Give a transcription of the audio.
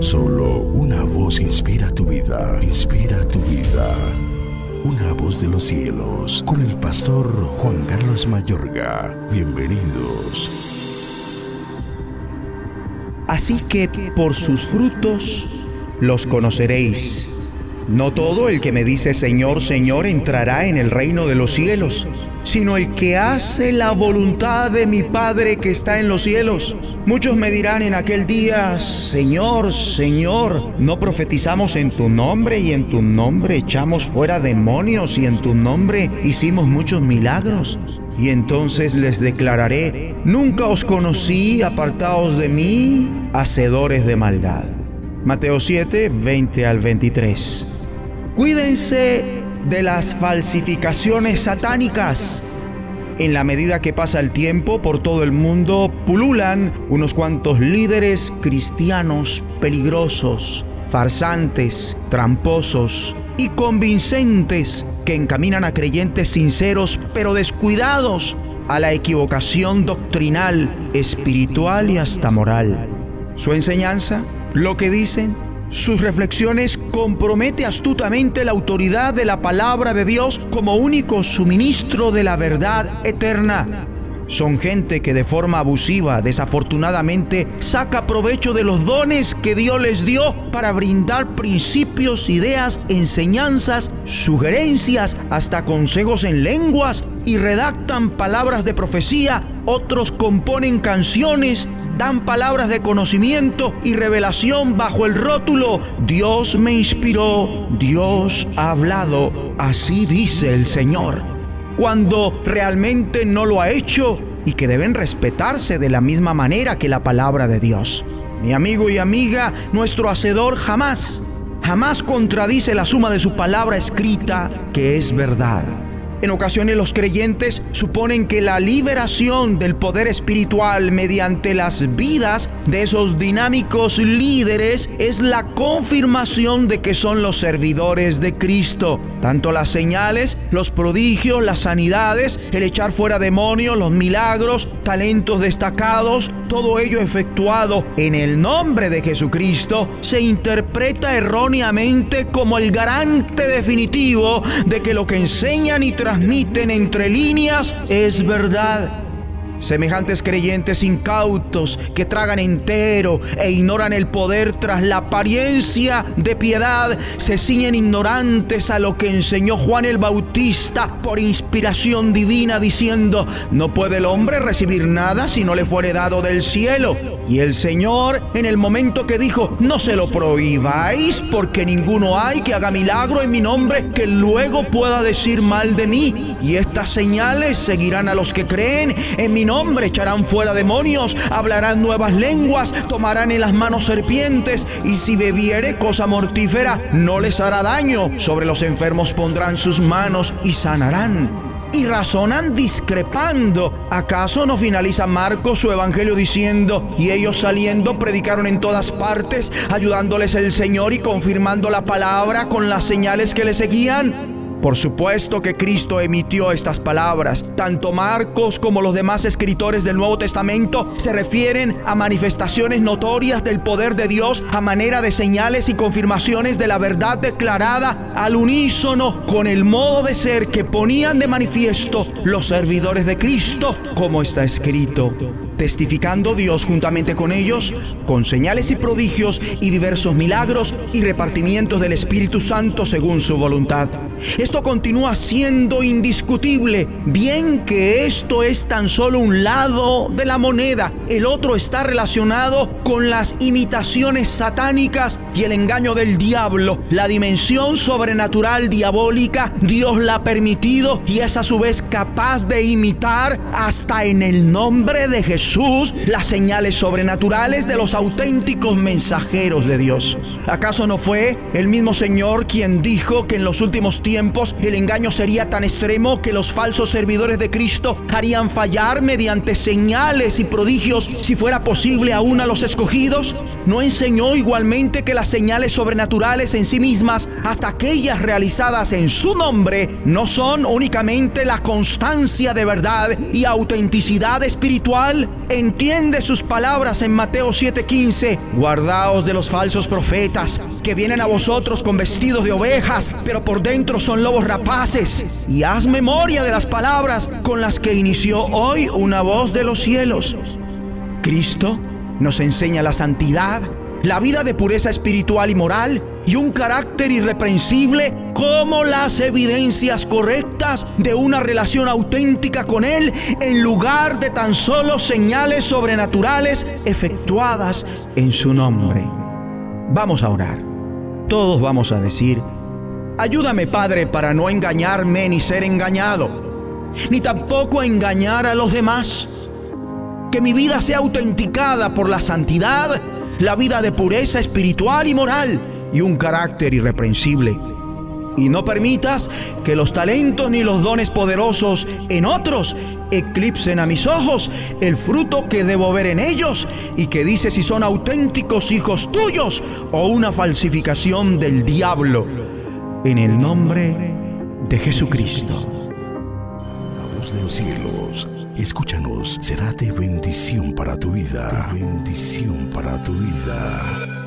Solo una voz inspira tu vida, inspira tu vida. Una voz de los cielos, con el pastor Juan Carlos Mayorga. Bienvenidos. Así que por sus frutos los conoceréis. No todo el que me dice Señor, Señor entrará en el reino de los cielos, sino el que hace la voluntad de mi Padre que está en los cielos. Muchos me dirán en aquel día, Señor, Señor, ¿no profetizamos en tu nombre y en tu nombre echamos fuera demonios y en tu nombre hicimos muchos milagros? Y entonces les declararé, nunca os conocí, apartaos de mí, hacedores de maldad. Mateo 7, 20 al 23. Cuídense de las falsificaciones satánicas. En la medida que pasa el tiempo, por todo el mundo pululan unos cuantos líderes cristianos peligrosos, farsantes, tramposos y convincentes que encaminan a creyentes sinceros pero descuidados a la equivocación doctrinal, espiritual y hasta moral. Su enseñanza, lo que dicen, sus reflexiones compromete astutamente la autoridad de la palabra de Dios como único suministro de la verdad eterna. Son gente que de forma abusiva, desafortunadamente, saca provecho de los dones que Dios les dio para brindar principios, ideas, enseñanzas, sugerencias, hasta consejos en lenguas y redactan palabras de profecía. Otros componen canciones, dan palabras de conocimiento y revelación bajo el rótulo Dios me inspiró, Dios ha hablado, así dice el Señor cuando realmente no lo ha hecho y que deben respetarse de la misma manera que la palabra de Dios. Mi amigo y amiga, nuestro Hacedor jamás, jamás contradice la suma de su palabra escrita, que es verdad. En ocasiones los creyentes suponen que la liberación del poder espiritual mediante las vidas de esos dinámicos líderes es la confirmación de que son los servidores de Cristo. Tanto las señales, los prodigios, las sanidades, el echar fuera demonios, los milagros, talentos destacados, todo ello efectuado en el nombre de Jesucristo, se interpreta erróneamente como el garante definitivo de que lo que enseñan y transmiten entre líneas es verdad. Semejantes creyentes incautos que tragan entero e ignoran el poder tras la apariencia de piedad, se ciñen ignorantes a lo que enseñó Juan el Bautista por inspiración divina, diciendo, no puede el hombre recibir nada si no le fuere dado del cielo. Y el Señor, en el momento que dijo, no se lo prohibáis, porque ninguno hay que haga milagro en mi nombre que luego pueda decir mal de mí. Y estas señales seguirán a los que creen en mi nombre echarán fuera demonios, hablarán nuevas lenguas, tomarán en las manos serpientes, y si bebiere cosa mortífera, no les hará daño. Sobre los enfermos pondrán sus manos y sanarán y razonan discrepando. ¿Acaso no finaliza Marcos su evangelio diciendo, y ellos saliendo predicaron en todas partes, ayudándoles el Señor y confirmando la palabra con las señales que le seguían? Por supuesto que Cristo emitió estas palabras. Tanto Marcos como los demás escritores del Nuevo Testamento se refieren a manifestaciones notorias del poder de Dios a manera de señales y confirmaciones de la verdad declarada al unísono con el modo de ser que ponían de manifiesto los servidores de Cristo, como está escrito testificando Dios juntamente con ellos, con señales y prodigios y diversos milagros y repartimientos del Espíritu Santo según su voluntad. Esto continúa siendo indiscutible, bien que esto es tan solo un lado de la moneda, el otro está relacionado con las imitaciones satánicas y el engaño del diablo. La dimensión sobrenatural diabólica, Dios la ha permitido y es a su vez capaz de imitar hasta en el nombre de Jesús Jesús las señales sobrenaturales de los auténticos mensajeros de Dios. ¿Acaso no fue el mismo Señor quien dijo que en los últimos tiempos el engaño sería tan extremo que los falsos servidores de Cristo harían fallar mediante señales y prodigios si fuera posible aún a los escogidos? ¿No enseñó igualmente que las señales sobrenaturales en sí mismas, hasta aquellas realizadas en su nombre, no son únicamente la constancia de verdad y autenticidad espiritual? Entiende sus palabras en Mateo 7:15. Guardaos de los falsos profetas que vienen a vosotros con vestidos de ovejas, pero por dentro son lobos rapaces. Y haz memoria de las palabras con las que inició hoy una voz de los cielos. Cristo nos enseña la santidad, la vida de pureza espiritual y moral y un carácter irreprensible como las evidencias correctas de una relación auténtica con Él en lugar de tan solo señales sobrenaturales efectuadas en su nombre. Vamos a orar. Todos vamos a decir, ayúdame Padre para no engañarme ni ser engañado, ni tampoco engañar a los demás que mi vida sea autenticada por la santidad, la vida de pureza espiritual y moral y un carácter irreprensible. Y no permitas que los talentos ni los dones poderosos en otros eclipsen a mis ojos el fruto que debo ver en ellos y que dice si son auténticos hijos tuyos o una falsificación del diablo. En el nombre de Jesucristo. La voz de los cielos Escúchanos, será de bendición para tu vida. bendición para tu vida.